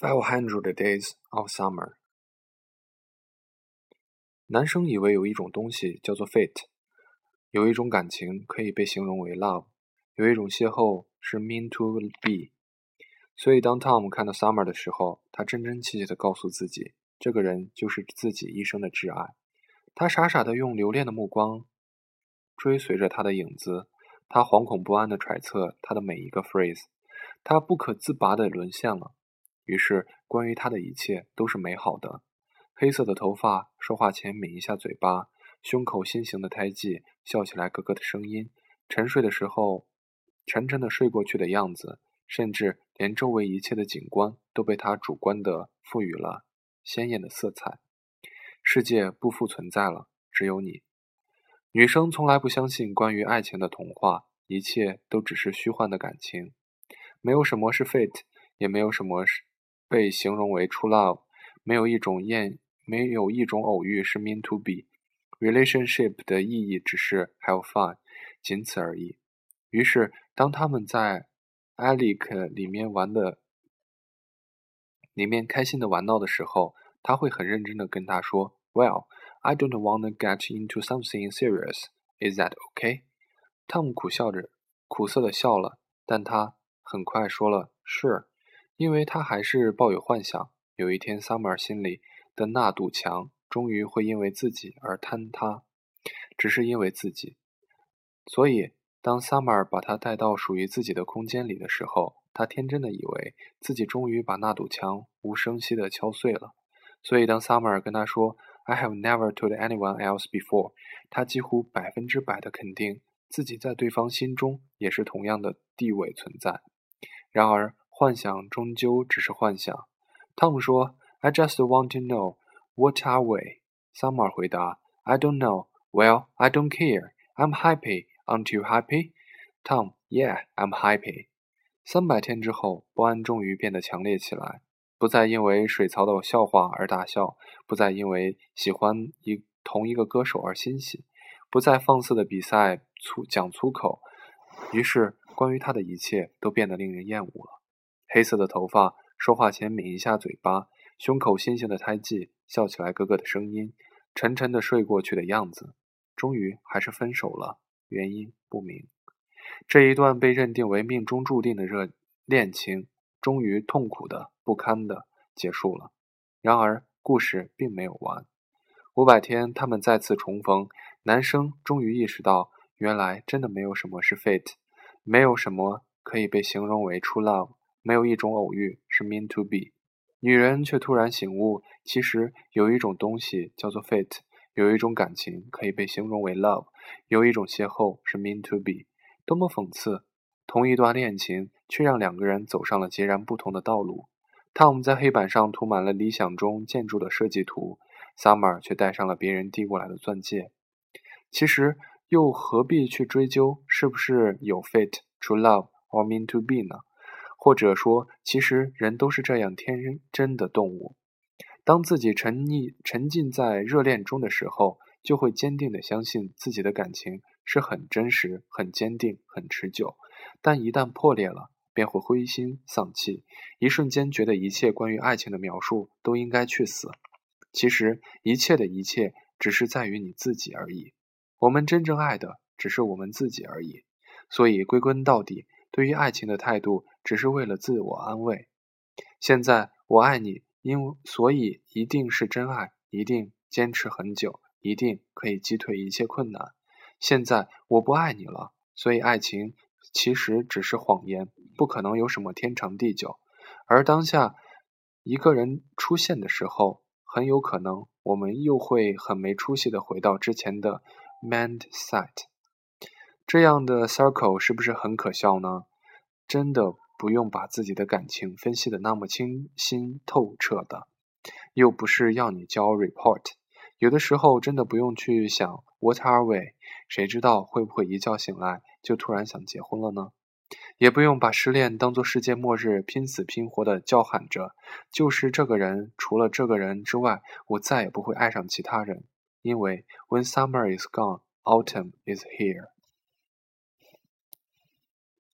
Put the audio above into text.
Five hundred days of summer。男生以为有一种东西叫做 fate，有一种感情可以被形容为 love，有一种邂逅是 mean to be。所以当 Tom 看到 Summer 的时候，他真真切切地告诉自己，这个人就是自己一生的挚爱。他傻傻地用留恋的目光追随着他的影子，他惶恐不安地揣测他的每一个 phrase，他不可自拔地沦陷了。于是，关于他的一切都是美好的。黑色的头发，说话前抿一下嘴巴，胸口心形的胎记，笑起来咯咯的声音，沉睡的时候沉沉的睡过去的样子，甚至连周围一切的景观都被他主观的赋予了鲜艳的色彩。世界不复存在了，只有你。女生从来不相信关于爱情的童话，一切都只是虚幻的感情，没有什么是 fate，也没有什么是。被形容为 true love，没有一种艳，没有一种偶遇是 mean to be。relationship 的意义只是 have fun，仅此而已。于是，当他们在 Alec 里面玩的，里面开心的玩闹的时候，他会很认真的跟他说：“Well, I don't want to get into something serious. Is that okay？” 汤姆苦笑着，苦涩的笑了，但他很快说了：“Sure。”因为他还是抱有幻想，有一天，Summer 心里的那堵墙终于会因为自己而坍塌，只是因为自己。所以，当 Summer 把他带到属于自己的空间里的时候，他天真的以为自己终于把那堵墙无声息的敲碎了。所以，当 Summer 跟他说 “I have never told anyone else before”，他几乎百分之百的肯定自己在对方心中也是同样的地位存在。然而，幻想终究只是幻想。汤姆说：“I just want to know what are we。” Summer 回答：“I don't know. Well, I don't care. I'm happy. Aren't you happy? Tom, yeah, I'm happy.” 三百天之后，不安终于变得强烈起来，不再因为水槽的笑话而大笑，不再因为喜欢一同一个歌手而欣喜，不再放肆的比赛粗讲粗口。于是，关于他的一切都变得令人厌恶了。黑色的头发，说话前抿一下嘴巴，胸口新鲜的胎记，笑起来咯咯的声音，沉沉的睡过去的样子，终于还是分手了，原因不明。这一段被认定为命中注定的热恋情，终于痛苦的不堪的结束了。然而，故事并没有完。五百天，他们再次重逢，男生终于意识到，原来真的没有什么是 fate，没有什么可以被形容为 true love。没有一种偶遇是 mean to be，女人却突然醒悟，其实有一种东西叫做 fate，有一种感情可以被形容为 love，有一种邂逅是 mean to be。多么讽刺！同一段恋情，却让两个人走上了截然不同的道路。Tom 在黑板上涂满了理想中建筑的设计图，Summer 却戴上了别人递过来的钻戒。其实又何必去追究是不是有 fate、true love or mean to be 呢？或者说，其实人都是这样天真的动物。当自己沉溺、沉浸在热恋中的时候，就会坚定地相信自己的感情是很真实、很坚定、很持久。但一旦破裂了，便会灰心丧气，一瞬间觉得一切关于爱情的描述都应该去死。其实，一切的一切只是在于你自己而已。我们真正爱的只是我们自己而已。所以，归根到底。对于爱情的态度，只是为了自我安慰。现在我爱你，因所以一定是真爱，一定坚持很久，一定可以击退一切困难。现在我不爱你了，所以爱情其实只是谎言，不可能有什么天长地久。而当下一个人出现的时候，很有可能我们又会很没出息的回到之前的 mindset。这样的 circle 是不是很可笑呢？真的不用把自己的感情分析的那么清新透彻的，又不是要你交 report。有的时候真的不用去想 what are we，谁知道会不会一觉醒来就突然想结婚了呢？也不用把失恋当做世界末日，拼死拼活的叫喊着，就是这个人，除了这个人之外，我再也不会爱上其他人。因为 when summer is gone，autumn is here。